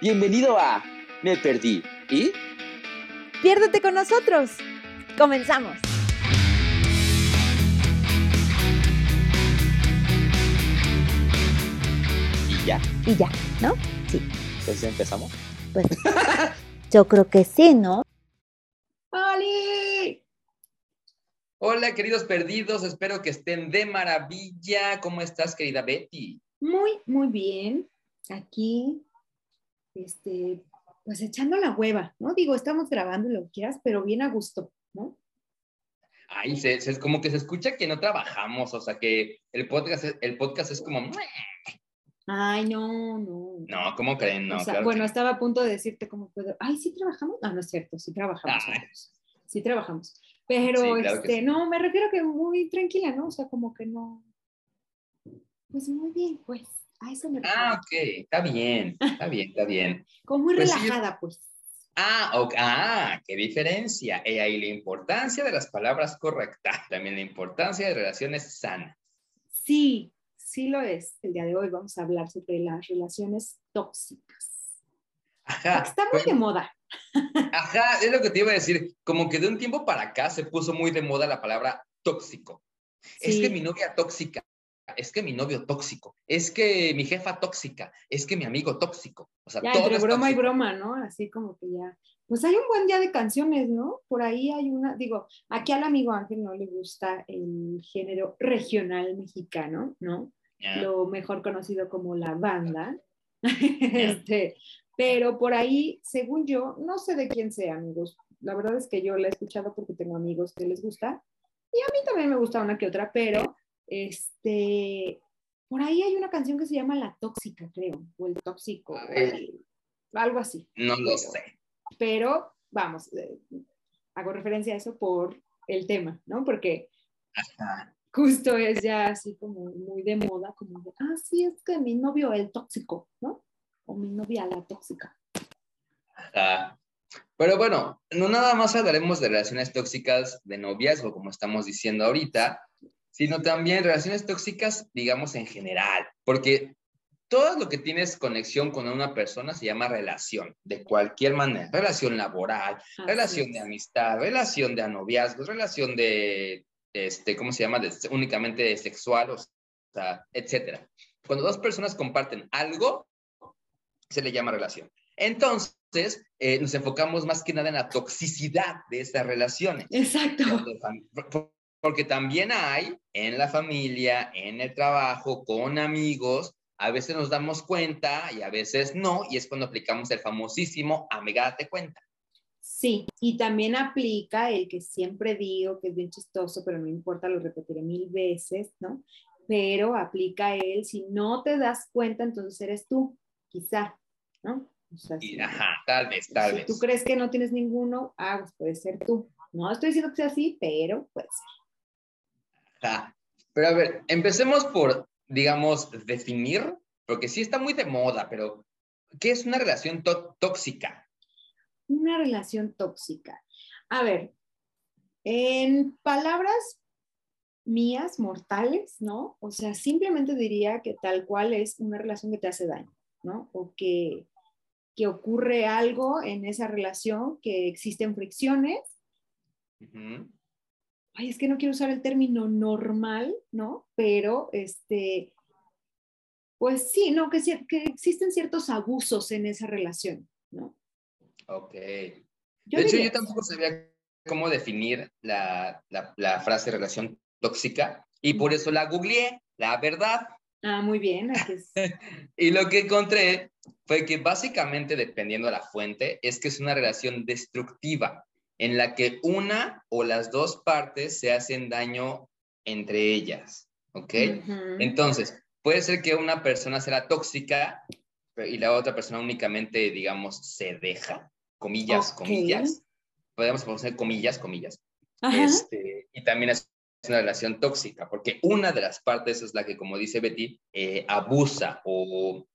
Bienvenido a Me Perdí. ¿Y? Piérdete con nosotros. Comenzamos. Y ya. Y ya, ¿no? Sí. Entonces empezamos. Pues yo creo que sí, ¿no? ¡Oli! Hola, queridos perdidos. Espero que estén de maravilla. ¿Cómo estás, querida Betty? Muy, muy bien. Aquí, este, pues echando la hueva, ¿no? Digo, estamos grabando lo que quieras, pero bien a gusto, ¿no? Ay, se, se- como que se escucha que no trabajamos, o sea que el podcast, es- el podcast es como, Ay, no, no. no, ¿cómo creen? No, o sea, claro bueno, que- estaba a punto de decirte cómo puedo. Ay, sí trabajamos. No, no es cierto, sí trabajamos. Sí trabajamos. Pero, Sí, claro que este, sí. no, me refiero que muy tranquila, ¿no? O sea, como que no. Pues muy bien, pues. A eso me refiero. Ah, ok, está bien, está bien, está bien. Como muy pues sí. relajada, pues. Ah, ok, ah, qué diferencia. He ahí la importancia de las palabras correctas, también la importancia de relaciones sanas. Sí, sí lo es. El día de hoy vamos a hablar sobre las relaciones tóxicas. Ajá. Porque está muy pues, de moda. Ajá, es lo que te iba a decir. Como que de un tiempo para acá se puso muy de moda la palabra tóxico. Es que mi novia tóxica, es que mi novio tóxico, es que mi jefa tóxica, es que mi amigo tóxico. O sea, Ya todo entre broma y tóxico. broma, ¿no? Así como que ya. Pues hay un buen día de canciones, ¿no? Por ahí hay una, digo, aquí al amigo Ángel no le gusta el género regional mexicano, ¿no? Lo mejor conocido como la banda. este, pero por ahí, según yo, no sé de quién sea, amigos. La verdad es que yo la he escuchado porque tengo amigos que les gusta. Y a mí también me gusta una que otra, pero este, por ahí hay una canción que se llama La Tóxica, creo, o El Tóxico, o el- algo así. No lo Pero- sé. Pero, vamos, eh, hago referencia a eso por el tema, ¿no? Porque Ajá. justo es ya así como muy de moda, como de, ah, sí, es que mi novio el tóxico, ¿no? O mi novia la tóxica. Ajá. Pero bueno, no nada más hablaremos de relaciones tóxicas de noviazgo, como estamos diciendo ahorita, sino también relaciones tóxicas, digamos, en general, porque todo lo que tienes conexión con una persona se llama relación, de cualquier manera, relación laboral, Así relación de amistad, relación de noviazgo, relación de, este, ¿cómo se llama? De- únicamente de sexual, o sea, etcétera. Cuando dos personas comparten algo, se le llama relación. Entonces, eh, nos enfocamos más que nada en la toxicidad de estas relaciones. Exacto. Porque también hay en la familia, en el trabajo, con amigos, a veces nos damos cuenta y a veces no, y es cuando aplicamos el famosísimo amiga, date cuenta. Sí, y también aplica el que siempre digo que es bien chistoso, pero no importa, lo repetiré mil veces, ¿no? Pero aplica el, si no te das cuenta, entonces eres tú, quizá, ¿no? O sea, Y, si- ajá, tal vez, tal si vez. tú crees que no tienes ninguno, ah, pues puede ser tú. No estoy diciendo que sea así, pero puede ser. Ajá. Pero a ver, empecemos por, digamos, definir, porque sí está muy de moda, pero ¿qué es una relación tó- tóxica? Una relación tóxica. A ver, en palabras mías, mortales, ¿no? O sea, simplemente diría que tal cual es una relación que te hace daño, ¿no? O que, que ocurre algo en esa relación, que existen fricciones. Ujú. Ay, es que no quiero usar el término normal, ¿no? Pero, este, pues sí, no, que, que existen ciertos abusos en esa relación, ¿no? Ok. Yo de hecho, yo tampoco sabía cómo definir la, la- la frase relación tóxica y por eso la googleé, la verdad. Ah, muy bien. es- Y lo que encontré fue que básicamente, dependiendo de la fuente, es que es una relación destructiva en la que una o las dos partes se hacen daño entre ellas. ¿Ok? Entonces, puede ser que una persona sea tóxica y la otra persona únicamente, digamos, se deja, comillas, comillas. Podemos poner comillas, comillas. Este, y también es una relación tóxica, porque una de las partes es la que, como dice Betty, eh, abusa o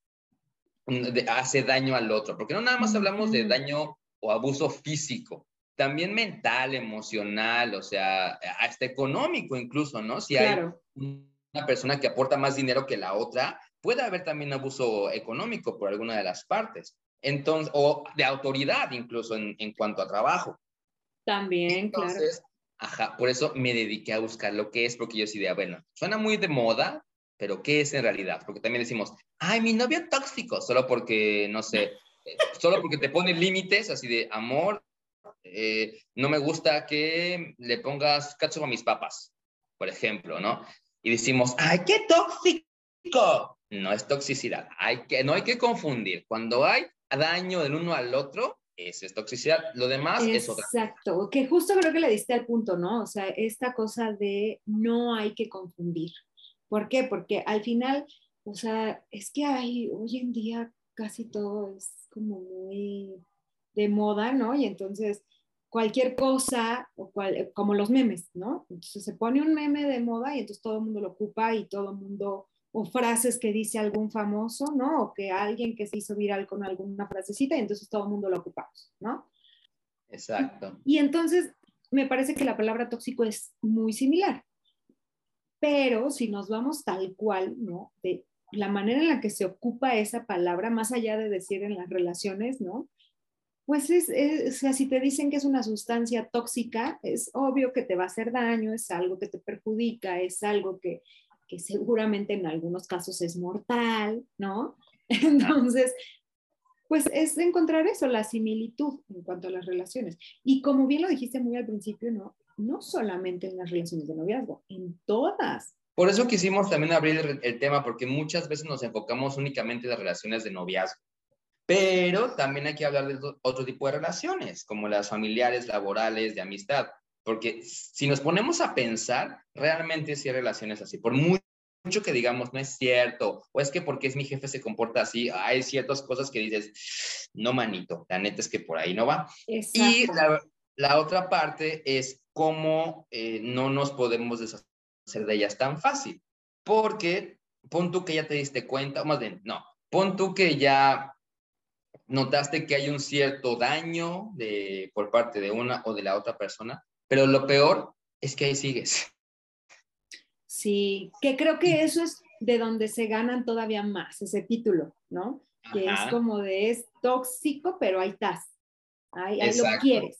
hace daño al otro, porque no nada más hablamos de daño o abuso físico, también mental, emocional, o sea, hasta económico incluso, ¿no? Si claro. hay una persona que aporta más dinero que la otra, puede haber también abuso económico por alguna de las partes. Entonces, o de autoridad incluso en, en cuanto a trabajo. También, Entonces, claro. ajá, por eso me dediqué a buscar lo que es, porque yo sí de, bueno, suena muy de moda, pero ¿qué es en realidad? Porque también decimos, ay, mi novio tóxico, solo porque, no sé, eh, solo porque te pone límites así de amor, eh, no me gusta que le pongas cacho a mis papas, por ejemplo, ¿no? Y decimos, ay, qué tóxico. No es toxicidad, hay que, no hay que confundir. Cuando hay daño del uno al otro, eso es toxicidad. Lo demás es otra. Exacto, que justo creo que le diste al punto, ¿no? O sea, esta cosa de no hay que confundir. ¿Por qué? Porque al final, o sea, es que hay, hoy en día casi todo es como muy de moda, ¿no? Y entonces cualquier cosa, o cual, como los memes, ¿no? Entonces se pone un meme de moda y entonces todo el mundo lo ocupa y todo el mundo, o frases que dice algún famoso, ¿no? O que alguien que se hizo viral con alguna frasecita y entonces todo el mundo lo ocupamos, ¿no? Exacto. Y entonces me parece que la palabra tóxico es muy similar. Pero si nos vamos tal cual, ¿no? De la manera en la que se ocupa esa palabra, más allá de decir en las relaciones, ¿no? Pues es, o sea, si te dicen que es una sustancia tóxica, es obvio que te va a hacer daño, es algo que te perjudica, es algo que, que seguramente en algunos casos es mortal, ¿no? Entonces, pues es encontrar eso, la similitud en cuanto a las relaciones. Y como bien lo dijiste muy al principio, ¿no? No solamente en las relaciones de noviazgo, en todas. Por eso quisimos también abrir el, el tema, porque muchas veces nos enfocamos únicamente en las relaciones de noviazgo. Pero también hay que hablar de otro tipo de relaciones, como las familiares, laborales, de amistad. Porque si nos ponemos a pensar, realmente sí hay relaciones así. Por muy mucho que digamos no es cierto, o es que porque es mi jefe se comporta así, hay ciertas cosas que dices, no manito, la neta es que por ahí no va. Exacto. Y la, la, otra parte es cómo eh, no nos podemos deshacer de ellas tan fácil, porque pon tú que ya te diste cuenta, o más bien, no, pon tú que ya notaste que hay un cierto daño de, por parte de una o de la otra persona, pero lo peor es que ahí sigues. Sí, que creo que eso es de donde se ganan todavía más ese título, ¿no? Que es como de es tóxico, pero ahí estás, ahí, ahí lo quieres.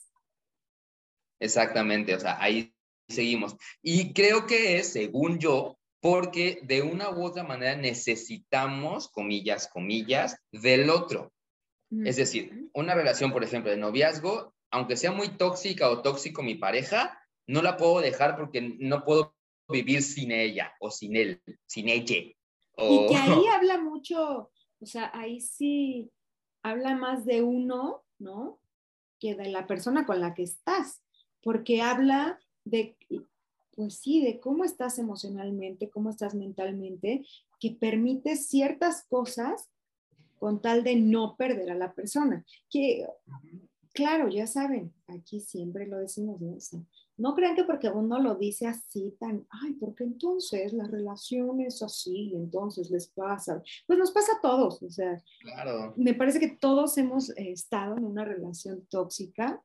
Exactamente, o sea, ahí seguimos. Y creo que es, según yo, porque de una u otra manera necesitamos, comillas, comillas, del otro. Es decir, una relación, por ejemplo, de noviazgo, aunque sea muy tóxica o tóxico mi pareja, no la puedo dejar porque no puedo vivir sin ella o sin él, sin ella. O... Y que ahí habla mucho, o sea, ahí sí habla más de uno, ¿no? Que de la persona con la que estás, porque habla de, pues sí, de cómo estás emocionalmente, cómo estás mentalmente, que permite ciertas cosas con tal de no perder a la persona. Que, claro, ya saben, aquí siempre lo decimos, ¿no? O sea, no crean que porque uno lo dice así tan, ay, porque entonces la relación es así, entonces les pasa. Pues nos pasa a todos, o sea, claro. me parece que todos hemos eh, estado en una relación tóxica.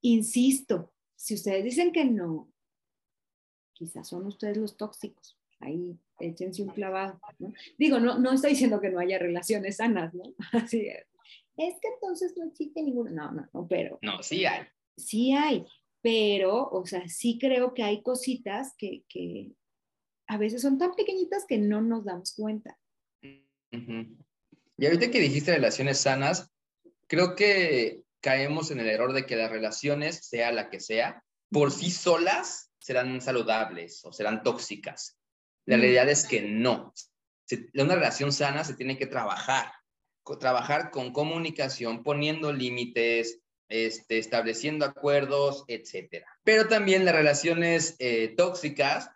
Insisto, si ustedes dicen que no, quizás son ustedes los tóxicos. Ahí échense un clavado, ¿no? Digo, no, no estoy diciendo que no haya relaciones sanas, ¿no? Así es. Es que entonces no existe ninguna, no, no, no, pero... No, sí hay. Sí hay, pero, o sea, sí creo que hay cositas que, que a veces son tan pequeñitas que no nos damos cuenta. Uh -huh. Y ahorita que dijiste relaciones sanas, creo que caemos en el error de que las relaciones, sea la que sea, por sí solas serán saludables o serán tóxicas. La realidad es que no. Una relación sana se tiene que trabajar, trabajar con comunicación, poniendo límites, este, estableciendo acuerdos, etc. Pero también las relaciones eh, tóxicas,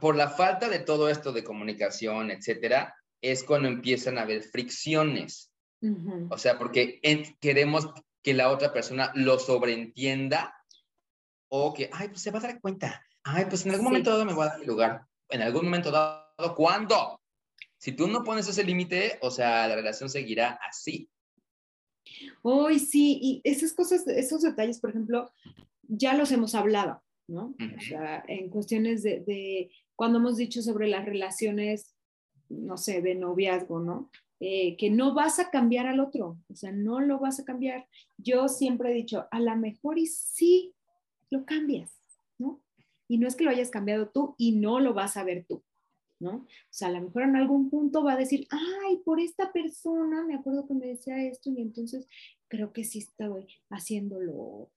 por la falta de todo esto de comunicación, etc., es cuando empiezan a haber fricciones. Uh -huh. O sea, porque en, queremos que la otra persona lo sobreentienda o que, ay, pues se va a dar cuenta. Ay, pues en algún sí. momento dado me voy a dar mi lugar. En algún momento dado, ¿cuándo? Si tú no pones ese límite, o sea, la relación seguirá así. Hoy sí, y esas cosas, esos detalles, por ejemplo, ya los hemos hablado, ¿no? Uh -huh. O sea, en cuestiones de, de, cuando hemos dicho sobre las relaciones, no sé, de noviazgo, ¿no? eh, que no vas a cambiar al otro, o sea, no lo vas a cambiar. Yo siempre he dicho, a lo mejor y sí lo cambias, ¿no? Y no es que lo hayas cambiado tú y no lo vas a ver tú, ¿no? O sea, a lo mejor en algún punto va a decir, ay, por esta persona, me acuerdo que me decía esto y entonces creo que sí estoy haciéndolo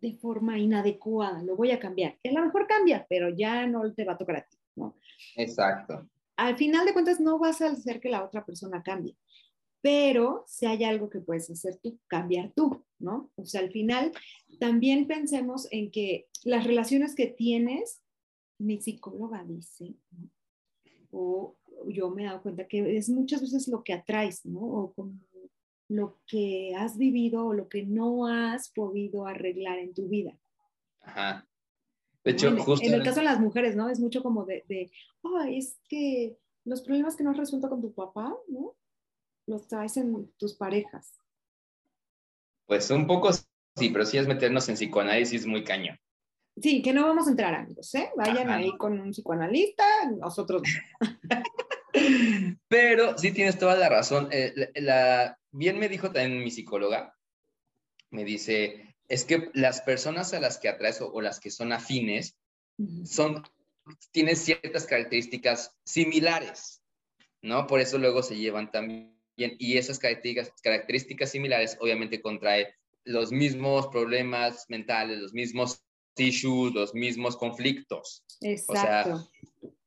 de forma inadecuada, lo voy a cambiar. A lo mejor cambia, pero ya no te va a tocar a ti, ¿no? Exacto. Al final de cuentas no vas a hacer que la otra persona cambie, pero si hay algo que puedes hacer tú, cambiar tú, ¿no? O sea, al final también pensemos en que las relaciones que tienes, mi psicóloga dice, ¿no? o yo me he dado cuenta que es muchas veces lo que atraes, ¿no? O como lo que has vivido o lo que no has podido arreglar en tu vida. Ajá. De hecho, en, justo. en el caso de las mujeres, ¿no? Es mucho como de, de oh, es que los problemas que no has resuelto con tu papá, ¿no? Los traes en tus parejas. Pues un poco sí, pero sí es meternos en psicoanálisis muy cañón. Sí, que no vamos a entrar, amigos, ¿eh? Vayan Ajá. ahí con un psicoanalista, nosotros no. Pero sí tienes toda la razón. Eh, la, la- bien me dijo también mi psicóloga, me dice, es que las personas a las que atraes o, o las que son afines son, tienen ciertas características similares, ¿no? Por eso luego se llevan también. Y esas características, características similares obviamente contrae los mismos problemas mentales, los mismos issues, los mismos conflictos. Exacto.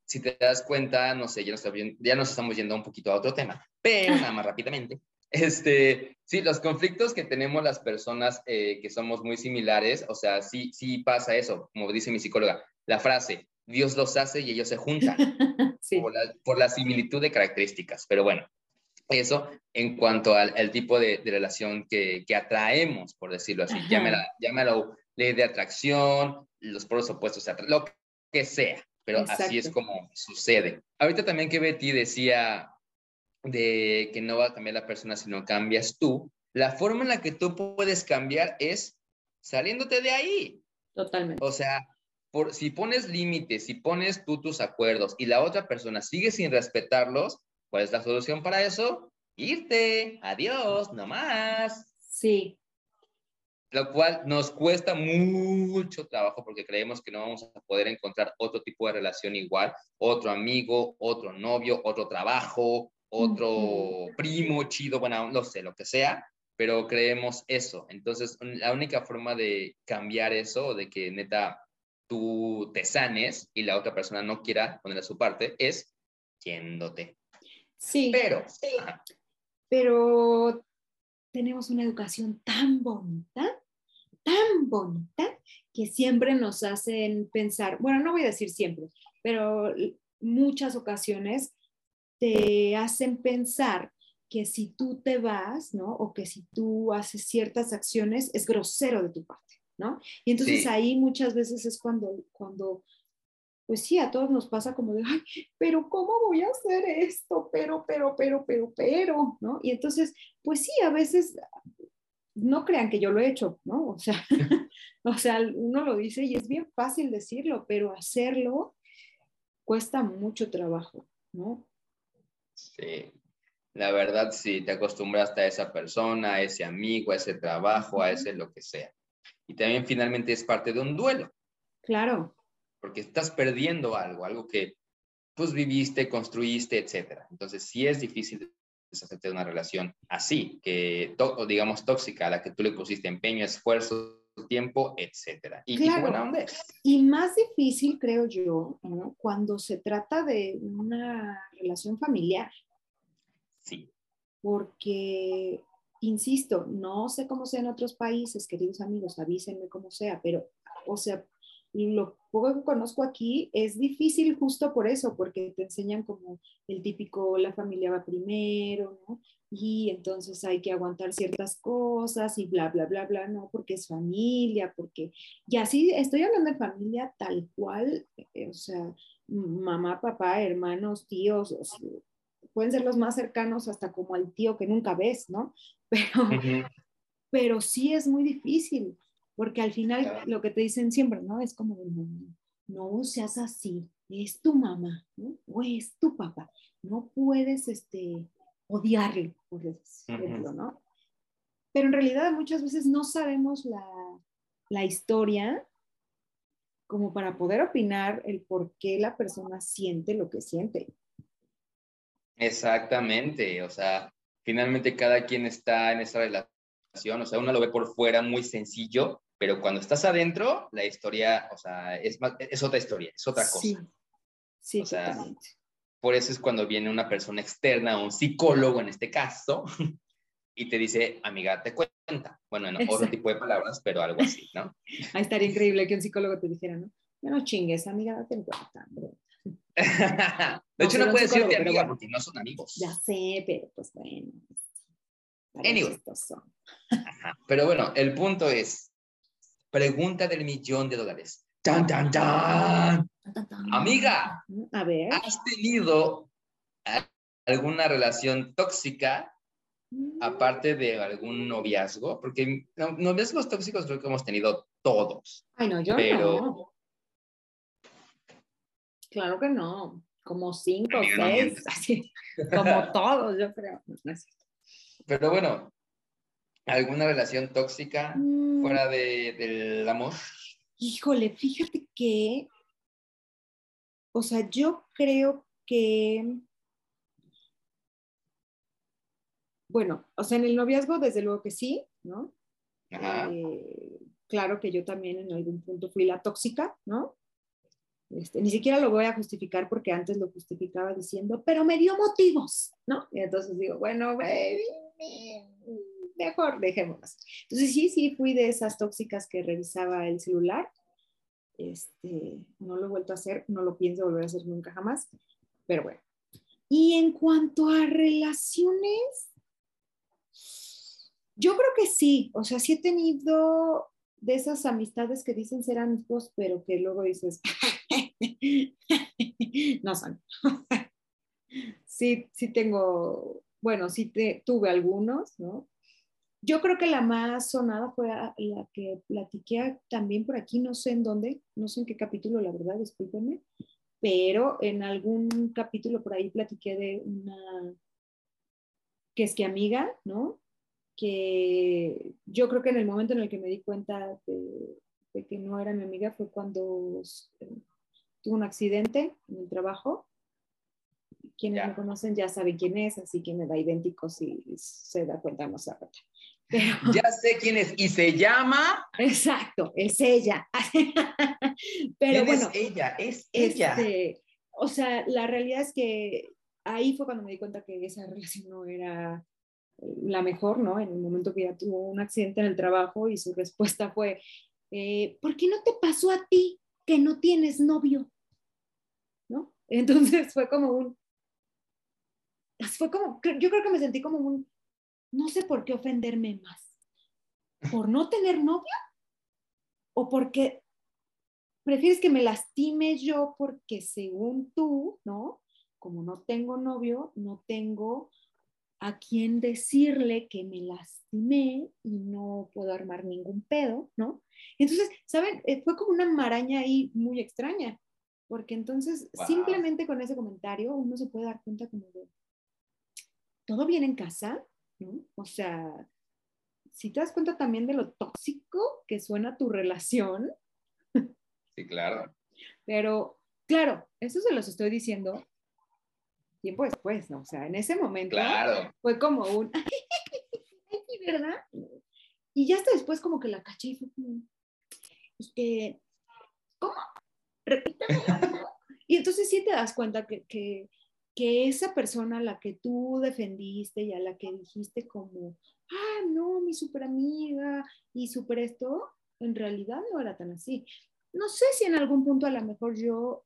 Si te das cuenta, no sé, ya nos, ya nos estamos yendo un poquito a otro tema, pero nada más rápidamente. Este, sí, los conflictos que tenemos las personas eh, que somos muy similares, o sea, sí, sí pasa eso, como dice mi psicóloga, la frase, Dios los hace y ellos se juntan sí. por, la, por la similitud de características. Pero bueno, eso en cuanto al, al tipo de, de relación que, que atraemos, por decirlo así. Ajá. Llámela, llámalo ley de atracción, los polos opuestos, lo que sea, pero así es como sucede. Ahorita también que Betty decía de que no va a cambiar la persona si no cambias tú, la forma en la que tú puedes cambiar es saliéndote de ahí. Totalmente. O sea, por, si pones límites, si pones tú tus acuerdos y la otra persona sigue sin respetarlos, ¿cuál es la solución para eso? Irte, adiós, no más. Sí, Lo cual nos cuesta mucho trabajo porque creemos que no vamos a poder encontrar otro tipo de relación igual, otro amigo, otro novio, otro trabajo, otro primo chido, bueno, no sé, lo que sea, pero creemos eso. Entonces, la única forma de cambiar eso, de que neta tú te sanes y la otra persona no quiera poner a su parte, es yéndote. Sí. Pero, ajá, pero tenemos una educación tan bonita, tan bonita, que siempre nos hacen pensar, bueno, no voy a decir siempre, pero muchas ocasiones te hacen pensar que si tú te vas, ¿no? O que si tú haces ciertas acciones, es grosero de tu parte, ¿no? Y entonces Sí. ahí muchas veces es cuando, cuando, pues sí, a todos nos pasa como de, ay, pero ¿cómo voy a hacer esto? Pero, pero, pero, pero, pero, ¿no? Y entonces, pues sí, a veces no crean que yo lo he hecho, ¿no? O sea, o sea, uno lo dice y es bien fácil decirlo, pero hacerlo cuesta mucho trabajo, ¿no? Sí, la verdad sí, te acostumbraste a esa persona, a ese amigo, a ese trabajo, a ese lo que sea. Y también finalmente es parte de un duelo, Claro, porque estás perdiendo algo, algo que pues viviste, construiste, etcétera. Entonces sí es difícil deshacerte de una relación así, que digamos tóxica, a la que tú le pusiste empeño, esfuerzo, tiempo, etcétera. Y, y Claro. onda es. Y más difícil, creo yo, ¿no? cuando se trata de una relación familiar, Sí, porque, insisto, no sé cómo sea en otros países, queridos amigos, avísenme cómo sea, pero, o sea, lo poco que conozco aquí es difícil justo por eso, porque te enseñan como el típico, la familia va primero, ¿no? Y entonces hay que aguantar ciertas cosas y bla, bla, bla, bla, no, porque es familia, porque, y así estoy hablando de familia tal cual, eh, o sea, mamá, papá, hermanos, tíos, o sea, pueden ser los más cercanos hasta como al tío que nunca ves, ¿no? Pero, pero sí es muy difícil, porque al final Claro. lo que te dicen siempre, ¿no? Es como, no, no seas así, es tu mamá, ¿no? O es tu papá, no puedes, este, odiarlo, por ejemplo, ¿no? Pero en realidad muchas veces no sabemos la, la historia como para poder opinar el por qué la persona siente lo que siente. Exactamente, o sea, finalmente cada quien está en esa relación, o sea, uno lo ve por fuera muy sencillo, pero cuando estás adentro, la historia, o sea, es, es otra historia, es otra cosa. Sí, sí exactamente. por eso es cuando viene una persona externa, un psicólogo en este caso, y te dice, amiga, te cuenta. Bueno, en otro tipo de palabras, pero algo así, ¿no? Ahí estaría increíble que un psicólogo te dijera, ¿no? Ya no chingues, amiga, date cuenta, de hecho, no, puedes decirte amiga porque no son amigos. Ya sé, pero pues bueno. Anyway. Pero bueno, el punto es, pregunta del millón de dólares. ¡Tan, tan, tan! Amiga, a ver. ¿has tenido alguna relación tóxica Mm. aparte de algún noviazgo? Porque noviazgos tóxicos creo que hemos tenido todos. Ay, no, yo pero... no. Claro que no. Como cinco, seis, así, como todos, yo creo. Pero bueno, ¿alguna relación tóxica Mm, fuera de, del amor? Híjole, fíjate que, o sea, yo creo que, bueno, o sea, en el noviazgo, desde luego que sí, ¿no? Ajá. Eh, claro que yo también en algún punto fui la tóxica, ¿no? Este, ni siquiera lo voy a justificar porque antes lo justificaba diciendo, pero me dio motivos, ¿no? Y entonces digo, bueno, baby, mejor dejémoslo así. Entonces sí, sí, fui de esas tóxicas que revisaba el celular. Este, no lo he vuelto a hacer, no lo pienso volver a hacer nunca jamás, pero bueno. Y en cuanto a relaciones, yo creo que sí, o sea, sí he tenido de esas amistades que dicen ser amigos, pero que luego dices, no son. sí, sí tengo, bueno, sí tuve algunos, ¿no? Yo creo que la más sonada fue la que platiqué también por aquí, no sé en dónde, no sé en qué capítulo, la verdad, discúlpenme, pero en algún capítulo por ahí platiqué de una que es que amiga, ¿no? Que yo creo que en el momento en el que me di cuenta de, que no era mi amiga fue cuando eh, tuvo un accidente en el trabajo. Quienes Ya. me conocen ya saben quién es, así que me da idéntico si se da cuenta más a Pero, Ya sé quién es y se llama. exacto, es ella. Pero ¿Quién bueno, es ella? Es ella. este, o sea, la realidad es que ahí fue cuando me di cuenta que esa relación no era la mejor, ¿no? En el momento que ella tuvo un accidente en el trabajo y su respuesta fue, eh, ¿por qué no te pasó a ti que no tienes novio? ¿No? Entonces fue como un, fue como, yo creo que me sentí como un, no sé por qué ofenderme más, por no tener novio o porque prefieres que me lastime yo porque según tú, ¿no? Como no tengo novio, no tengo a quién decirle que me lastimé y no puedo armar ningún pedo, ¿no? Entonces, ¿saben? Eh, fue como una maraña ahí muy extraña, porque entonces Wow. simplemente con ese comentario uno se puede dar cuenta como de, ¿todo bien en casa? ¿No? O sea, si te das cuenta también de lo tóxico que suena tu relación, Sí, claro. pero claro, eso se los estoy diciendo tiempo después, ¿no? O sea, en ese momento Claro. fue como un, "Ay, sí, ¿verdad? Y ya hasta después como que la caché y fue como, este, ¿cómo? Repítame. y entonces sí te das cuenta que, que, que esa persona a la que tú defendiste y a la que dijiste como, ah, no, mi super amiga y super esto, en realidad no era tan así. No sé si en algún punto a lo mejor yo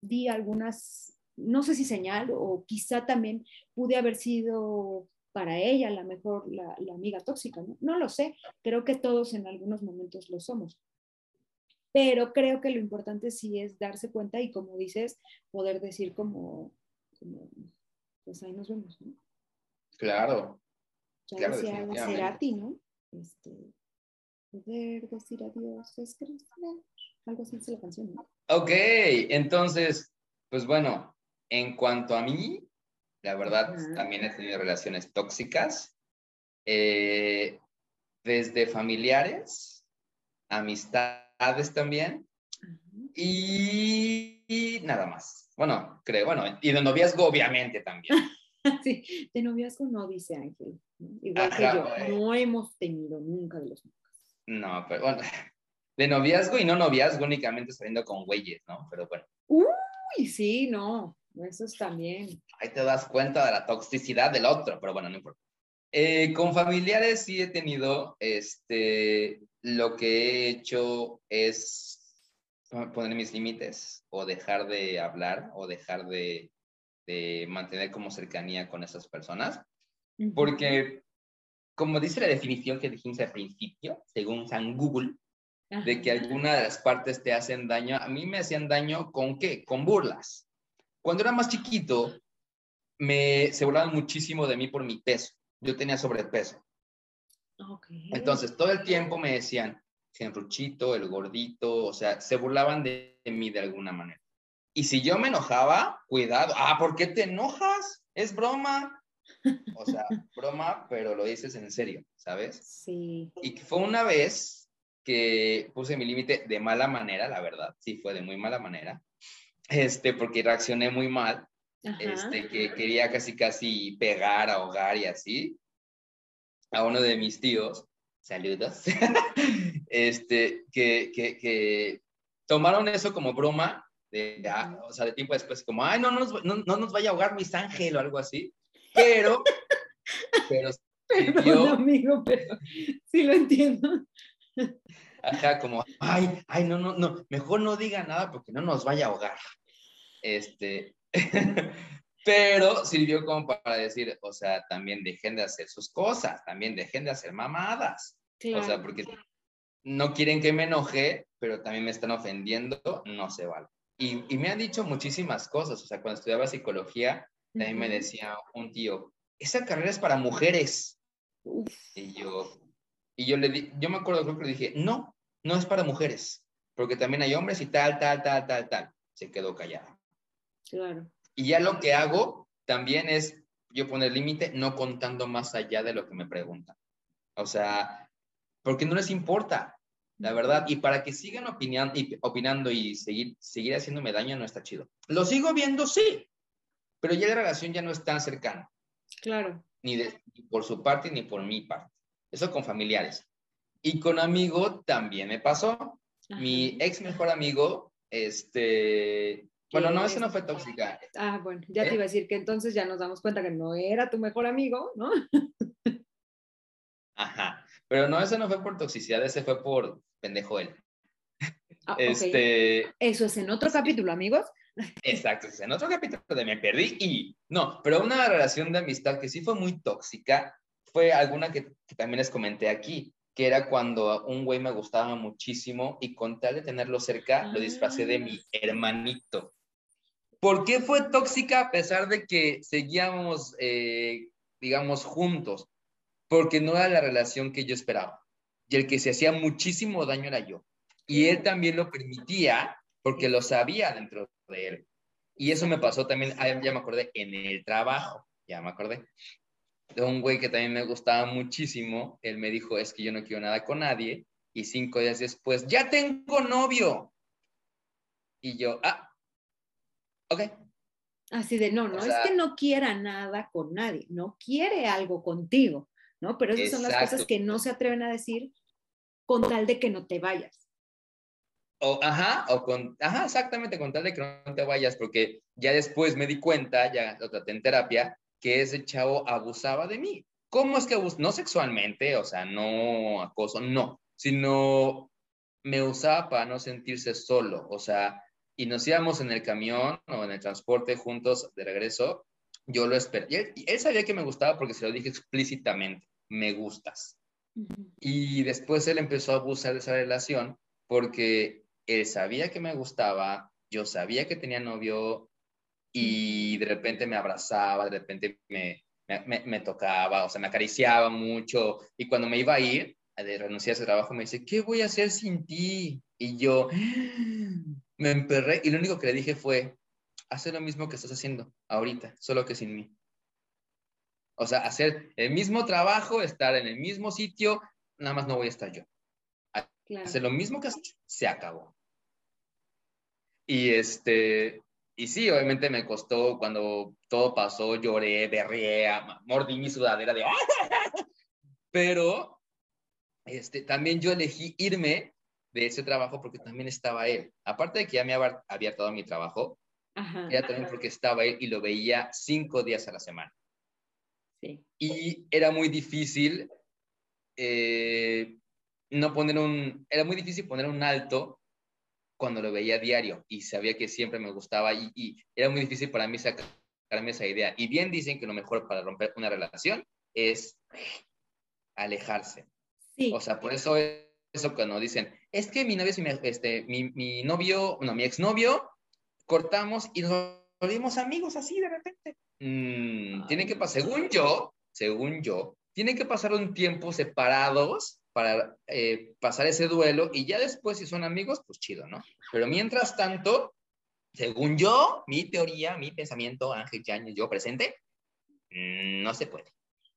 di algunas, no sé si señal o quizá también pude haber sido para ella la mejor, la, la amiga tóxica, ¿no? No lo sé, creo que todos en algunos momentos lo somos. Pero creo que lo importante sí es darse cuenta y como dices, poder decir como, como pues ahí nos vemos, ¿no? Claro. Ya Claro, decía. Cerati, ¿no? Este, poder decir adiós es crecer. Algo así dice la canción, ¿no? Ok, entonces, pues bueno, en cuanto a mí, La verdad, Ajá. también he tenido relaciones tóxicas, eh, desde familiares, amistades también, y, y nada más. Bueno, creo, bueno, y de noviazgo obviamente también. Sí, de noviazgo no, dice Ángel. Igual que Ajá, yo, güey. no hemos tenido nunca de los No, pero bueno, de noviazgo y no noviazgo únicamente saliendo con güeyes, ¿no? Pero bueno, Uy, sí, no, eso es también. ahí te das cuenta de la toxicidad del otro, pero bueno, no importa. Eh, con familiares sí he tenido, este, lo que he hecho es poner mis límites o dejar de hablar o dejar de, de mantener como cercanía con esas personas, porque como dice la definición que dijimos al principio, según San Google, de que alguna de las partes te hacen daño. A mí me hacían daño con qué? Con burlas. Cuando era más chiquito, me, se burlaban muchísimo de mí por mi peso. Yo tenía sobrepeso. Entonces, todo el tiempo me decían, el ruchito, el gordito, o sea, se burlaban de, de mí de alguna manera. Y si yo me enojaba, cuidado, ah, ¿por qué te enojas? Es broma. O sea, broma, pero lo dices en serio, ¿sabes? Sí. Y fue una vez que puse mi límite de mala manera, la verdad, sí fue de muy mala manera, este, porque reaccioné muy mal, Ajá. este, que quería casi casi pegar, ahogar y así, a uno de mis tíos, saludos, este, que, que, que tomaron eso como broma, de, ah, o sea, de tiempo después, como, ay, no, nos, no, no nos vaya a ahogar Luis Ángel o algo así, pero, pero Perdón, yo- amigo, pero sí lo entiendo. Ajá, como, ay, ay, no, no, no, mejor no diga nada porque no nos vaya a ahogar. Este, pero sirvió como para decir, o sea, también dejen de hacer sus cosas, también dejen de hacer mamadas. O sea, Claro. porque no quieren que me enoje, pero también me están ofendiendo, no se vale. Y, y me han dicho muchísimas cosas, o sea, cuando estudiaba psicología, también me Ujú. decía un tío, esa carrera es para mujeres. Uf, Y yo, y yo le di, yo me acuerdo, creo que le dije, no, no es para mujeres, porque también hay hombres y tal, tal, tal, tal, tal. Se quedó callada. claro. Y ya lo que hago también es yo poner límite, no contando más allá de lo que me preguntan. O sea, porque no les importa, la verdad. Y para que sigan opinian- y, opinando y seguir, seguir haciéndome daño no está chido. Lo sigo viendo, sí, pero ya la relación ya no es tan cercana Claro. ni, de- ni por su parte ni por mi parte. Eso con familiares. Y con amigo también me pasó. Mi ex mejor amigo, este, bueno, no, ¿Qué eso es? no fue tóxica. Ah, bueno, ya te ¿Eh? iba a decir que entonces ya nos damos cuenta que no era tu mejor amigo, ¿no? Ajá. Pero no, eso no fue por toxicidad, ese fue por pendejo él. Ah. Este, Eso es en otro capítulo, amigos. exacto, es en otro capítulo de Me Perdí y no, pero una relación de amistad que sí fue muy tóxica fue alguna que, que también les comenté aquí, que era cuando un güey me gustaba muchísimo y con tal de tenerlo cerca, lo disfracé de mi hermanito. ¿Por qué fue tóxica a pesar de que seguíamos, eh, digamos, juntos? Porque no era la relación que yo esperaba. Y el que se hacía muchísimo daño era yo. Y él también lo permitía porque lo sabía dentro de él. Y eso me pasó también, ah, ya me acordé, en el trabajo, ya me acordé. De un güey que también me gustaba muchísimo, él me dijo, es que yo no quiero nada con nadie. Y cinco días después, ya tengo novio. Y yo, ah, ok. Así de, no, no, O sea- es que no quiera nada con nadie, no quiere algo contigo, ¿no? Pero esas son las cosas que no se atreven a decir con tal de que no te vayas. O, ajá, o con, ajá, exactamente, con tal de que no te vayas, porque ya después me di cuenta, ya lo traté en terapia, que ese chavo abusaba de mí. ¿Cómo es que abusaba? No sexualmente, o sea, no acoso, no, sino me usaba para no sentirse solo, o sea, y nos íbamos en el camión o en el transporte juntos de regreso, yo lo esperé. Y él, él sabía que me gustaba porque se lo dije explícitamente, me gustas. Y después él empezó a abusar de esa relación porque él sabía que me gustaba, yo sabía que tenía novio y de repente me abrazaba, de repente me, me, me- me tocaba, o sea, me acariciaba mucho. Y cuando me iba a ir, de renunciar a ese trabajo, me dice, ¿qué voy a hacer sin ti? Y yo me emperré y lo único que le dije fue, haz lo mismo que estás haciendo ahorita, solo que sin mí. O sea, hacer el mismo trabajo, estar en el mismo sitio, nada más no voy a estar yo. Claro. Hacer lo mismo que has hecho, se acabó. Y este, y sí, obviamente me costó cuando todo pasó, lloré, berré, mordí mi sudadera de... Pero este, también yo elegí irme de ese trabajo porque también estaba él. Aparte de que ya me había abierto mi trabajo, Ajá. era también porque estaba él y lo veía cinco días a la semana. Sí. Y era muy difícil eh, no poner un, era muy difícil poner un alto cuando lo veía diario y sabía que siempre me gustaba y, y era muy difícil para mí sacarme esa idea. Y bien dicen que lo mejor para romper una relación es alejarse. Sí. O sea, por eso eso cuando dicen, es que mi novio, este, mi, mi novio, no, mi exnovio, cortamos y nos volvimos amigos así de repente. Mm, tiene que pasar, según yo, según yo, tiene que pasar un tiempo separados para eh, pasar ese duelo y ya después si son amigos, pues chido, ¿no? Pero mientras tanto, según yo, mi teoría, mi pensamiento, Ángel Yañez, yo presente, mm, no se puede.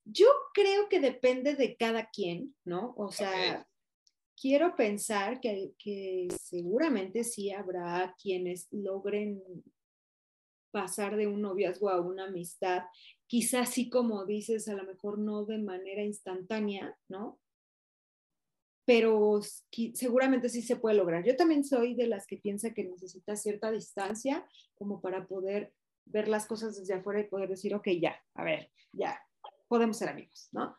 Yo creo que depende de cada quien, ¿no? O sea, okay. Quiero pensar que, que seguramente sí habrá quienes logren pasar de un noviazgo a una amistad, quizás sí como dices, a lo mejor no de manera instantánea, ¿no? Pero seguramente sí se puede lograr. Yo también soy de las que piensa que necesita cierta distancia como para poder ver las cosas desde afuera y poder decir, ok, ya, a ver, ya, podemos ser amigos, ¿no?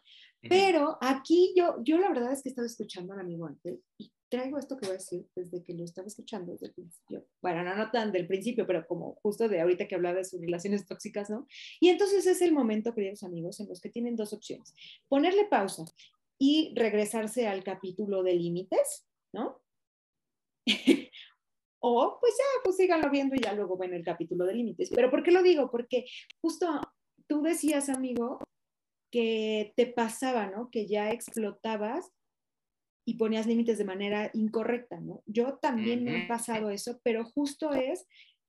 Pero aquí yo, yo la verdad es que estaba escuchando al amigo antes y traigo esto que voy a decir desde que lo estaba escuchando desde el principio. Bueno, no, no tan del principio, pero como justo de ahorita que hablaba de sus relaciones tóxicas, ¿no? Y entonces es el momento, queridos amigos, en los que tienen dos opciones. Ponerle pausa y regresarse al capítulo de límites, ¿no? o pues ya, pues síganlo viendo y ya luego ven el capítulo de límites. Pero ¿por qué lo digo? Porque justo tú decías, amigo, que te pasaba, ¿no? Que ya explotabas y ponías límites de manera incorrecta, ¿no? Yo también me he pasado eso, pero justo es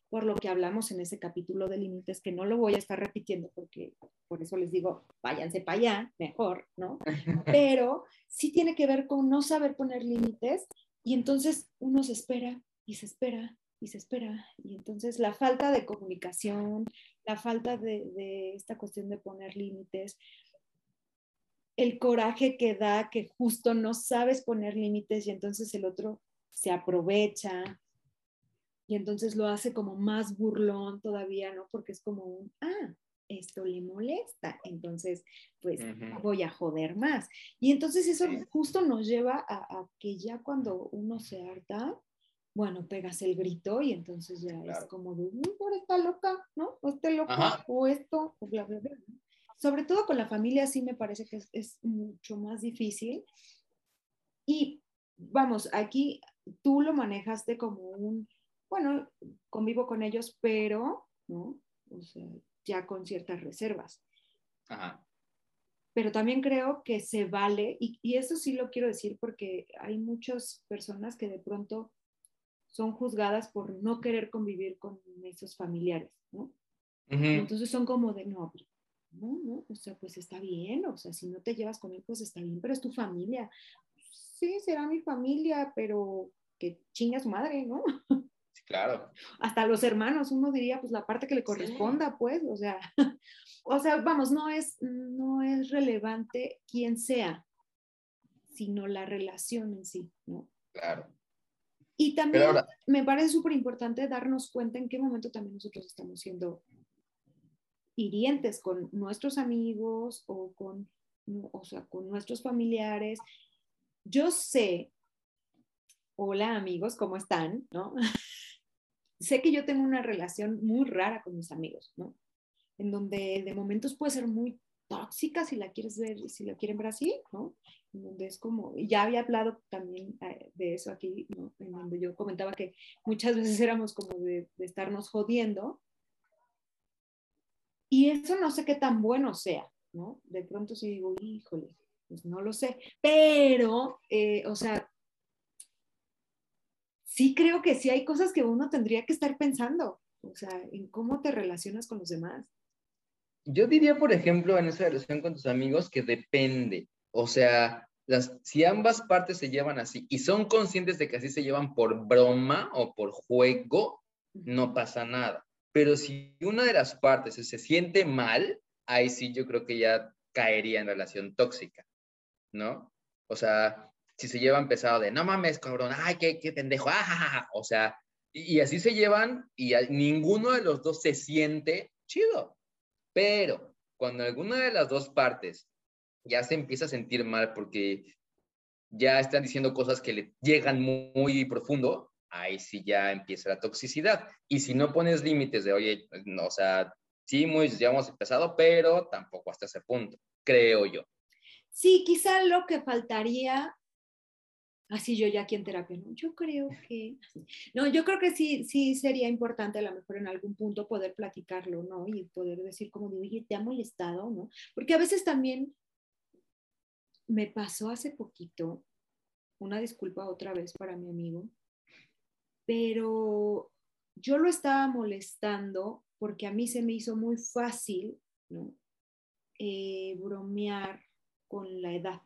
por lo que hablamos en ese capítulo de límites, que no lo voy a estar repitiendo porque por eso les digo, váyanse para allá, mejor, ¿no? Pero sí tiene que ver con no saber poner límites y entonces uno se espera y se espera y se espera. Y entonces la falta de comunicación, la falta de, de esta cuestión de poner límites, el coraje que da que justo no sabes poner límites y entonces el otro se aprovecha y entonces lo hace como más burlón todavía, ¿no? Porque es como un, ah, esto le molesta, entonces pues uh -huh. voy a joder más. Y entonces eso justo nos lleva a, a, que ya cuando uno se harta, bueno, pegas el grito y entonces ya claro. es como de, por esta loca, ¿no? O este loco, Ajá. o esto, o bla, bla, bla sobre todo con la familia sí me parece que es, es, mucho más difícil. Y vamos, aquí tú lo manejaste como un, bueno, convivo con ellos, pero, ¿no? O sea, ya con ciertas reservas. Ajá. Pero también creo que se vale, y, y eso sí lo quiero decir porque hay muchas personas que de pronto son juzgadas por no querer convivir con esos familiares, ¿no? Uh -huh. Entonces son como de, no, no, no, o sea, pues está bien, o sea, si no te llevas con él, pues está bien, pero es tu familia. Sí, será mi familia, pero que chinga su madre, ¿no? Sí, claro. Hasta los hermanos, uno diría, pues la parte que le corresponda, sí. pues, o sea, o sea, vamos, no es, no es relevante quién sea, sino la relación en sí, ¿no? Claro. Y también ahora... me parece súper importante darnos cuenta en qué momento también nosotros estamos siendo hirientes con nuestros amigos o con, o sea, con nuestros familiares. Yo sé, hola amigos, ¿cómo están? ¿No? sé que yo tengo una relación muy rara con mis amigos, ¿no? En donde de momentos puede ser muy tóxica si la quieres ver, si la quieren ver así, ¿no? En donde es como, ya había hablado también eh, de eso aquí, ¿no? En donde yo comentaba que muchas veces éramos como de, de estarnos jodiendo, y eso no sé qué tan bueno sea, ¿no? De pronto sí digo, híjole, pues no lo sé. Pero, eh, o sea, sí creo que sí hay cosas que uno tendría que estar pensando, o sea, en cómo te relacionas con los demás. Yo diría, por ejemplo, en esa relación con tus amigos que depende. O sea, las, si ambas partes se llevan así y son conscientes de que así se llevan por broma o por juego, no pasa nada. Pero si una de las partes se siente mal, ahí sí yo creo que ya caería en relación tóxica, ¿no? O sea, si se llevan pesado de, no mames, cabrón, ay, qué, qué pendejo, ah, o sea, y, así se llevan y ninguno de los dos se siente chido. Pero cuando alguna de las dos partes ya se empieza a sentir mal porque ya están diciendo cosas que le llegan muy, profundo, ahí sí ya empieza la toxicidad. Y si no pones límites de, oye, no, o sea, sí, muy, ya hemos empezado, pero tampoco hasta ese punto, creo yo. Sí, quizá lo que faltaría así yo ya aquí en terapia, ¿no? Yo creo que, no, yo creo que sí, sí sería importante a lo mejor en algún punto poder platicarlo, ¿no? Y poder decir como, oye, ¿te ha molestado, no? Porque a veces también me pasó hace poquito, una disculpa otra vez para mi amigo, pero yo lo estaba molestando porque a mí se me hizo muy fácil, ¿no? Eh, bromear con la edad.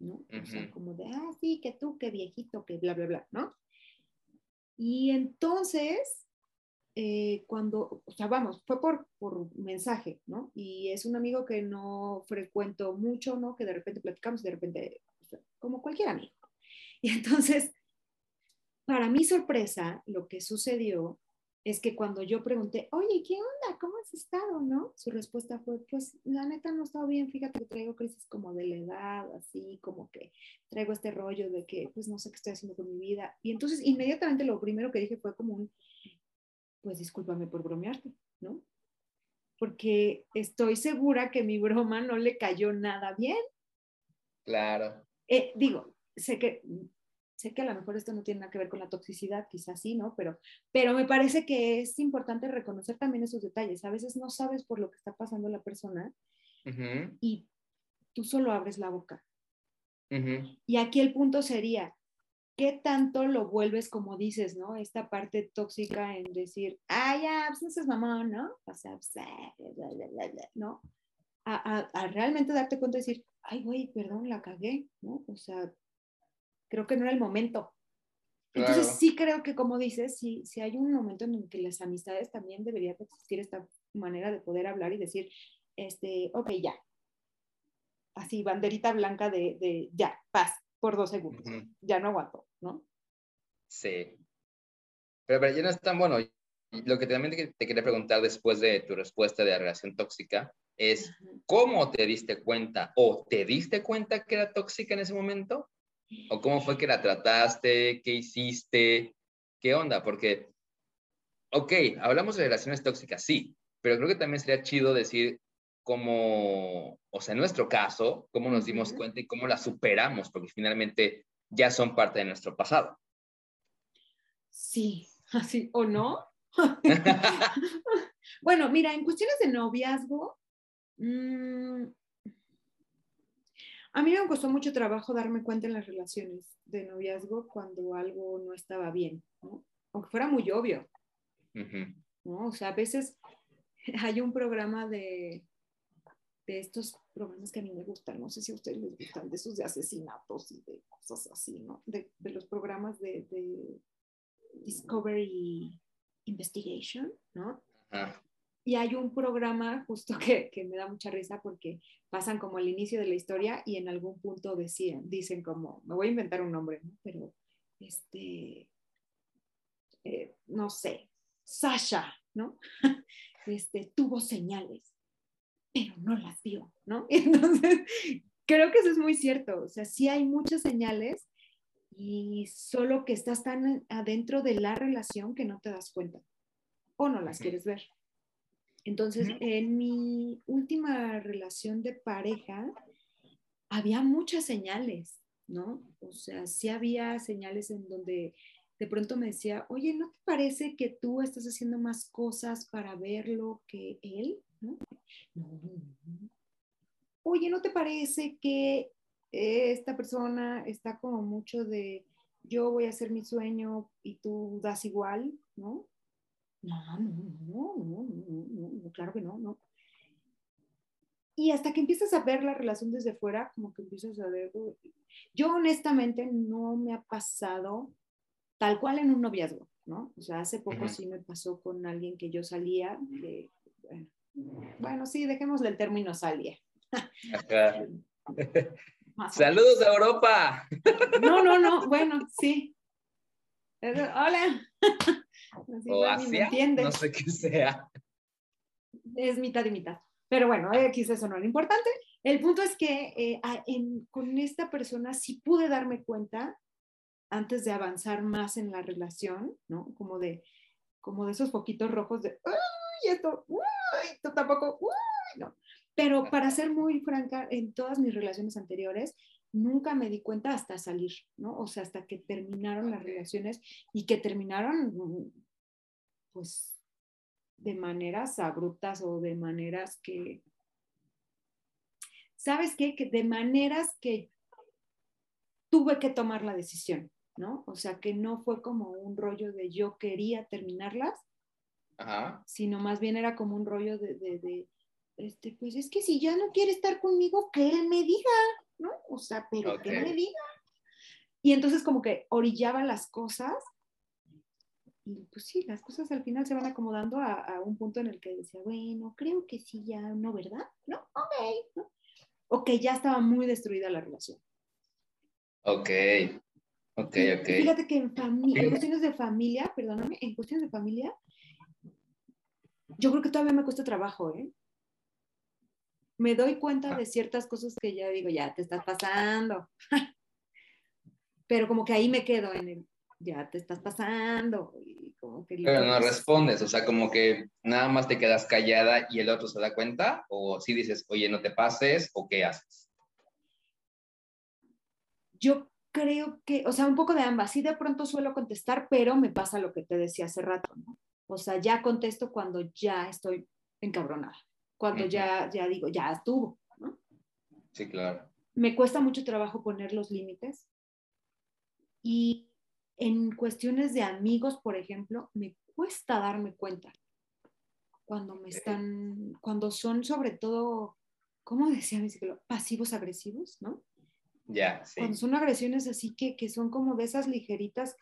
¿no? O sea, como de, ah, sí, que tú, que viejito, que bla, bla, bla, ¿no? Y entonces, eh, cuando, o sea, vamos, fue por, por mensaje, ¿no? Y es un amigo que no frecuento mucho, ¿no? Que de repente platicamos, de repente, como cualquier amigo. Y entonces, para mi sorpresa, lo que sucedió es que cuando yo pregunté, oye, ¿qué onda? ¿Cómo has estado? ¿No? Su respuesta fue, pues la neta no he estado bien, fíjate que traigo crisis como de la edad, así como que traigo este rollo de que pues no sé qué estoy haciendo con mi vida. Y entonces inmediatamente lo primero que dije fue como un, pues discúlpame por bromearte, ¿no? Porque estoy segura que mi broma no le cayó nada bien. Claro. Eh, digo, sé que sé que a lo mejor esto no tiene nada que ver con la toxicidad, quizás sí, ¿no? Pero, pero me parece que es importante reconocer también esos detalles. A veces no sabes por lo que está pasando la persona y tú solo abres la boca. Y aquí el punto sería, ¿qué tanto lo vuelves como dices, ¿no? Esta parte tóxica en decir, ah, ya, pues no seas mamá, ¿no? O sea, pues, eh, ¿no? A, a, realmente darte cuenta y decir, ay, güey, perdón, la cagué, ¿no? O sea, creo que no era el momento. Entonces sí creo que, como dices, sí, sí hay un momento en el que las amistades también debería existir esta manera de poder hablar y decir, este, ok, ya. Así, banderita blanca de, de ya, paz, por dos segundos. Ya no aguanto, ¿no? Sí. Pero, pero ya no es tan bueno. Lo que también te quería preguntar después de tu respuesta de la relación tóxica es, ¿cómo te diste cuenta o te diste cuenta que era tóxica en ese momento? ¿O cómo fue que la trataste? ¿Qué hiciste? ¿Qué onda? Porque, ok, hablamos de relaciones tóxicas, sí, pero creo que también sería chido decir cómo, o sea, en nuestro caso, cómo nos dimos cuenta y cómo la superamos, porque finalmente ya son parte de nuestro pasado. Sí, así, ¿o no? bueno, mira, en cuestiones de noviazgo, mmm, a mí me costó mucho trabajo darme cuenta en las relaciones de noviazgo cuando algo no estaba bien, ¿no? aunque fuera muy obvio. ¿no? O sea, a veces hay un programa de, de estos programas que a mí me gustan, no sé si a ustedes les gustan, de esos de asesinatos y de cosas así, ¿no? De, de los programas de, de, Discovery Investigation, ¿no? Y hay un programa justo que, que, me da mucha risa porque pasan como el inicio de la historia y en algún punto decían, dicen como, me voy a inventar un nombre, ¿no? Pero, este, eh, no sé, Sasha, ¿no? Este, tuvo señales, pero no las vio, ¿no? Entonces, creo que eso es muy cierto, o sea, sí hay muchas señales y solo que estás tan adentro de la relación que no te das cuenta o no las quieres ver. Entonces, en mi última relación de pareja, había muchas señales, ¿no? O sea, sí había señales en donde de pronto me decía, oye, ¿no te parece que tú estás haciendo más cosas para verlo que él? ¿No? Oye, ¿no te parece que esta persona está como mucho de yo voy a hacer mi sueño y tú das igual, ¿no? No, no, no, no, no, no, claro que no, no. y hasta que empiezas a ver la relación desde fuera, como que empiezas a ver, yo honestamente no me ha pasado tal cual en un noviazgo, ¿no? O sea, hace poco sí me pasó con alguien que yo salía, de, bueno, sí, dejémosle el término salía. Saludos a Europa. No, no, no, bueno, sí. Hola. O Asia, no sé qué sea. Es mitad y mitad. Pero bueno, X eso no era importante. El punto es que eh, con esta persona sí pude darme cuenta antes de avanzar más en la relación, ¿no? Como de, como de esos poquitos rojos de, ¡ay, esto! ¡Uy! Esto tampoco, ¡uy! No. Pero para ser muy franca, en todas mis relaciones anteriores, nunca me di cuenta hasta salir, ¿no? O sea, hasta que terminaron las relaciones y que terminaron, pues, de maneras abruptas o de maneras que, ¿sabes qué? Que de maneras que tuve que tomar la decisión, ¿no? O sea, que no fue como un rollo de yo quería terminarlas, sino más bien era como un rollo de, este, pues es que si ya no quiere estar conmigo, que él me diga, ¿no? O sea, pero que me diga. Y entonces como que orillaba las cosas y pues sí, las cosas al final se van acomodando a, un punto en el que decía, bueno, creo que sí, ya no, ¿verdad? No, ok, ¿no? O que ya estaba muy destruida la relación. Ok, ok, ok. Fíjate que en, en cuestiones de familia, perdóname, en cuestiones de familia, yo creo que todavía me cuesta trabajo, ¿eh? Me doy cuenta ah. de ciertas cosas que ya digo, ya te estás pasando. Pero como que ahí me quedo en el, ya te estás pasando. Y como que Pero no respondes, o sea, como que nada más te quedas callada y el otro se da cuenta, o si dices, oye, no te pases, o qué haces. Yo creo que, o sea, un poco de ambas. Sí, de pronto suelo contestar, pero me pasa lo que te decía hace rato, ¿no? O sea, ya contesto cuando ya estoy encabronada, cuando ya, ya digo, ya estuvo, ¿no? Sí, claro. Me cuesta mucho trabajo poner los límites y en cuestiones de amigos, por ejemplo, me cuesta darme cuenta cuando me están, cuando son sobre todo, ¿cómo decía mi psicólogo? Pasivos agresivos, ¿no? Ya, sí. Cuando son agresiones así que, que son como de esas ligeritas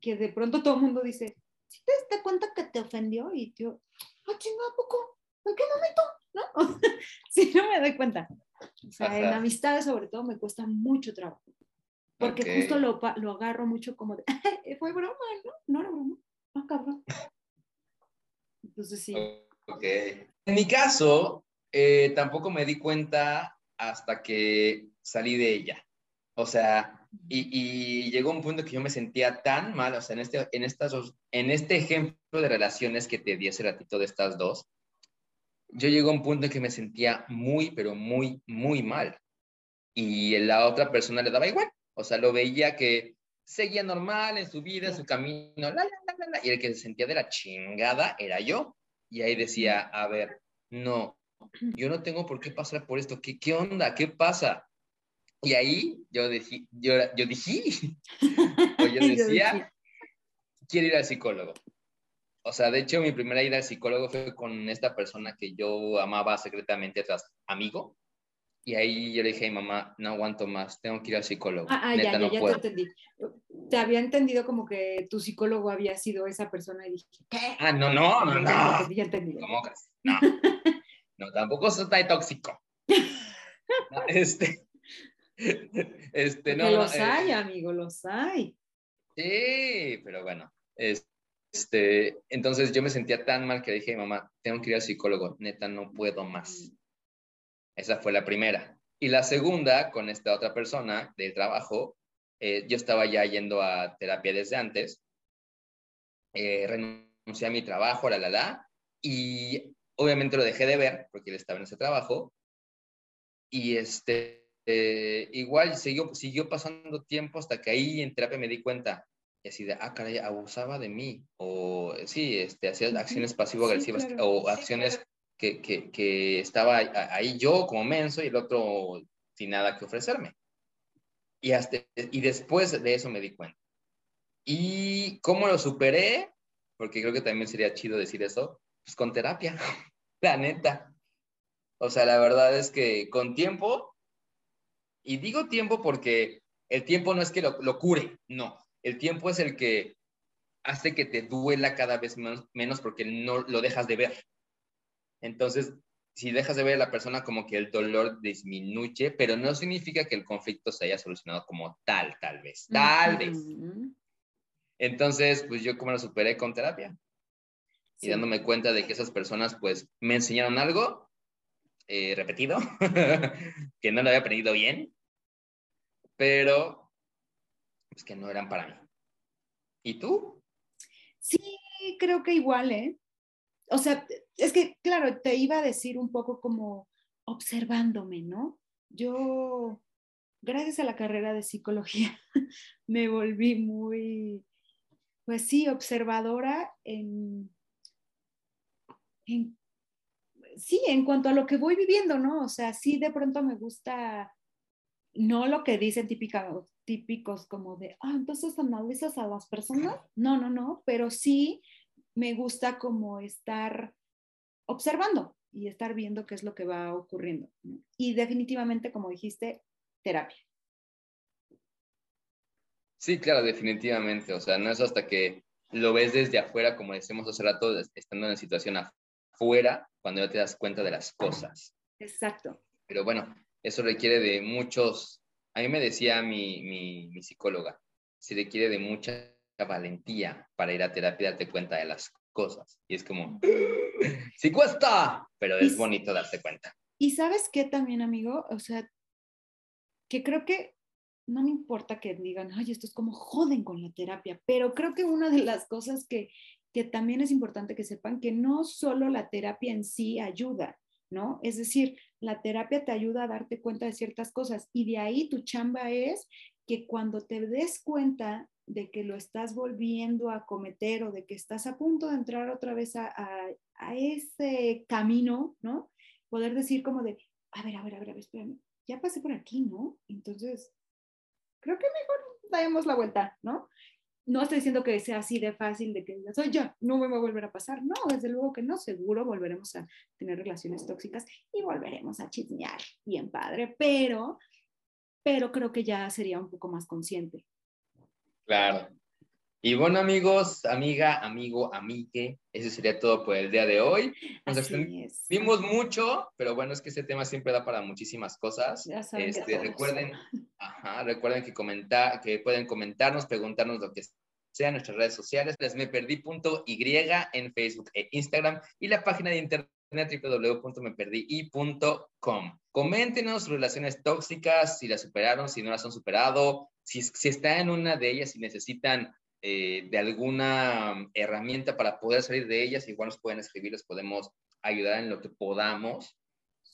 que de pronto todo el mundo dice, ¿sí te das cuenta que te ofendió? Y yo, ¡ah, chingada, poco! ¿En qué momento? ¿No? sí, no me doy cuenta. O sea, en amistades sobre todo me cuesta mucho trabajo. Porque justo lo, lo, agarro mucho como de, fue broma, ¿no? No era broma. No, cabrón. Entonces sí. Ok. En mi caso, eh, tampoco me di cuenta hasta que salí de ella. O sea, y, y, llegó un punto que yo me sentía tan mal, o sea, en este, en, estas en este ejemplo de relaciones que te di hace ratito de estas dos, yo llegó a un punto en que me sentía muy, pero muy, muy mal. Y la otra persona le daba igual. O sea, lo veía que seguía normal en su vida, en su camino, la, la, la, y el que se sentía de la chingada era yo. Y ahí decía, a ver, no, yo no tengo por qué pasar por esto, ¿qué, qué onda? ¿Qué pasa? Y ahí yo, dije, yo, yo dije, o yo decía, quiero ir al psicólogo. O sea, de hecho, mi primera ida al psicólogo fue con esta persona que yo amaba secretamente tras amigo. Y ahí yo le dije mamá, no aguanto más, tengo que ir al psicólogo. Ah, ah ya, ya, ya te entendí. Te había entendido como que tu psicólogo había sido esa persona y dije, ¿qué? Ah, no, no, no, no. Ya entendí. ¿Cómo crees? No. no, tampoco soy tan tóxico. este, este, no. los eh, hay, amigo, los hay. Sí, pero bueno, este, entonces yo me sentía tan mal que dije mamá, tengo que ir al psicólogo, neta, no puedo más. Esa fue la primera. Y la segunda, con esta otra persona del trabajo, eh, yo estaba ya yendo a terapia desde antes, eh, renuncié a mi trabajo, la, la, la, y obviamente lo dejé de ver porque él estaba en ese trabajo. Y este, eh, igual siguió, siguió pasando tiempo hasta que ahí en terapia me di cuenta, y así de, ah, caray, abusaba de mí, o sí, este, hacía acciones pasivo-agresivas, o acciones que, que, que estaba ahí yo como menso y el otro sin nada que ofrecerme. Y, hasta, y después de eso me di cuenta. ¿Y cómo lo superé? Porque creo que también sería chido decir eso, pues con terapia, la neta. O sea, la verdad es que con tiempo, y digo tiempo porque el tiempo no es que lo, lo cure, no. El tiempo es el que hace que te duela cada vez menos, menos porque no lo dejas de ver. Entonces, si dejas de ver a la persona, como que el dolor disminuye, pero no significa que el conflicto se haya solucionado como tal, tal vez, tal vez. Entonces, pues yo como lo superé con terapia y dándome cuenta de que esas personas, pues, me enseñaron algo eh, repetido, que no lo había aprendido bien, pero pues que no eran para mí. ¿Y tú? Sí, creo que igual, ¿eh? O sea, es que, claro, te iba a decir un poco como observándome, ¿no? Yo, gracias a la carrera de psicología, me volví muy, pues sí, observadora en, en, sí, en cuanto a lo que voy viviendo, ¿no? O sea, sí, de pronto me gusta, no lo que dicen típica, típicos como de, ah, entonces analizas a las personas. No, no, no, pero sí me gusta como estar observando y estar viendo qué es lo que va ocurriendo. Y definitivamente, como dijiste, terapia. Sí, claro, definitivamente. O sea, no es hasta que lo ves desde afuera, como decimos hace rato, estando en la situación afuera, cuando ya te das cuenta de las cosas. Exacto. Pero bueno, eso requiere de muchos, a mí me decía mi, mi, mi psicóloga, se requiere de mucha valentía para ir a terapia y darte cuenta de las cosas. Y es como, sí cuesta, pero Y es s- bonito darte cuenta. Y sabes qué también, amigo, o sea, que creo que no me importa que digan, ay, esto es como joden con la terapia, pero creo que una de las cosas que, que también es importante que sepan que no solo la terapia en sí ayuda, ¿no? Es decir, la terapia te ayuda a darte cuenta de ciertas cosas y de ahí tu chamba es que cuando te des cuenta de que lo estás volviendo a cometer o de que estás a punto de entrar otra vez a, ese camino, ¿no? Poder decir como de, a ver, a ver, a ver, a ver, espérame, ya pasé por aquí, ¿no? Entonces, creo que mejor damos la vuelta, ¿no? No estoy diciendo que sea así de fácil, de que digas, oye, no me va a volver a pasar. No, desde luego que no, seguro volveremos a tener relaciones tóxicas y volveremos a chismear bien padre, pero, pero creo que ya sería un poco más consciente. Claro. Y bueno, amigos, amiga, amigo, amigue, eso sería todo por el día de hoy. Nos extendimos mucho, pero bueno, es que este tema siempre da para muchísimas cosas. Ya saben Este, recuerden, ajá, recuerden que comentar, que pueden comentarnos, preguntarnos lo que sea en nuestras redes sociales. Les me perdí.y en Facebook e Instagram y la página de internet www.meperdí.com. Coméntenos sus relaciones tóxicas, si las superaron, si no las han superado, si, si está en una de ellas, si necesitan eh, de alguna herramienta para poder salir de ellas, igual nos pueden escribir, les podemos ayudar en lo que podamos,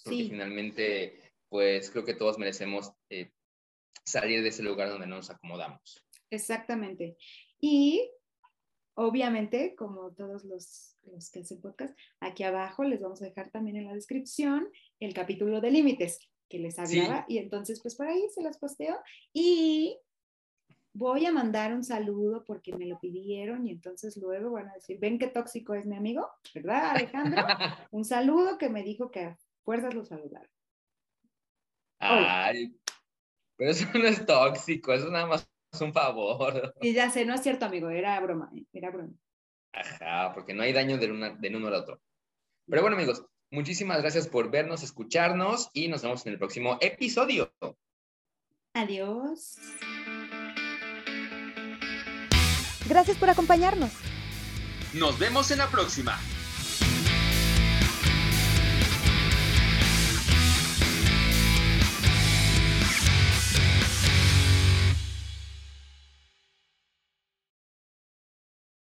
porque Sí, finalmente, pues creo que todos merecemos eh, salir de ese lugar donde no nos acomodamos. exactamente. Y obviamente, como todos los, los que hacen podcast, aquí abajo les vamos a dejar también en la descripción el capítulo de límites que les Sí. hablaba y entonces pues por ahí se los posteo y voy a mandar un saludo porque me lo pidieron y entonces luego van a decir, ven qué tóxico es mi amigo, ¿verdad Alejandro? un saludo que me dijo que a fuerzas lo saludar. Ay, pero eso no es tóxico, eso nada más un favor. Y ya sé, no es cierto amigo, era broma, ¿eh? era broma. Ajá, porque no hay daño del, una- del uno al otro. Pero bueno, amigos, muchísimas gracias por vernos, escucharnos y nos vemos en el próximo episodio. Adiós. Gracias por acompañarnos. Nos vemos en la próxima.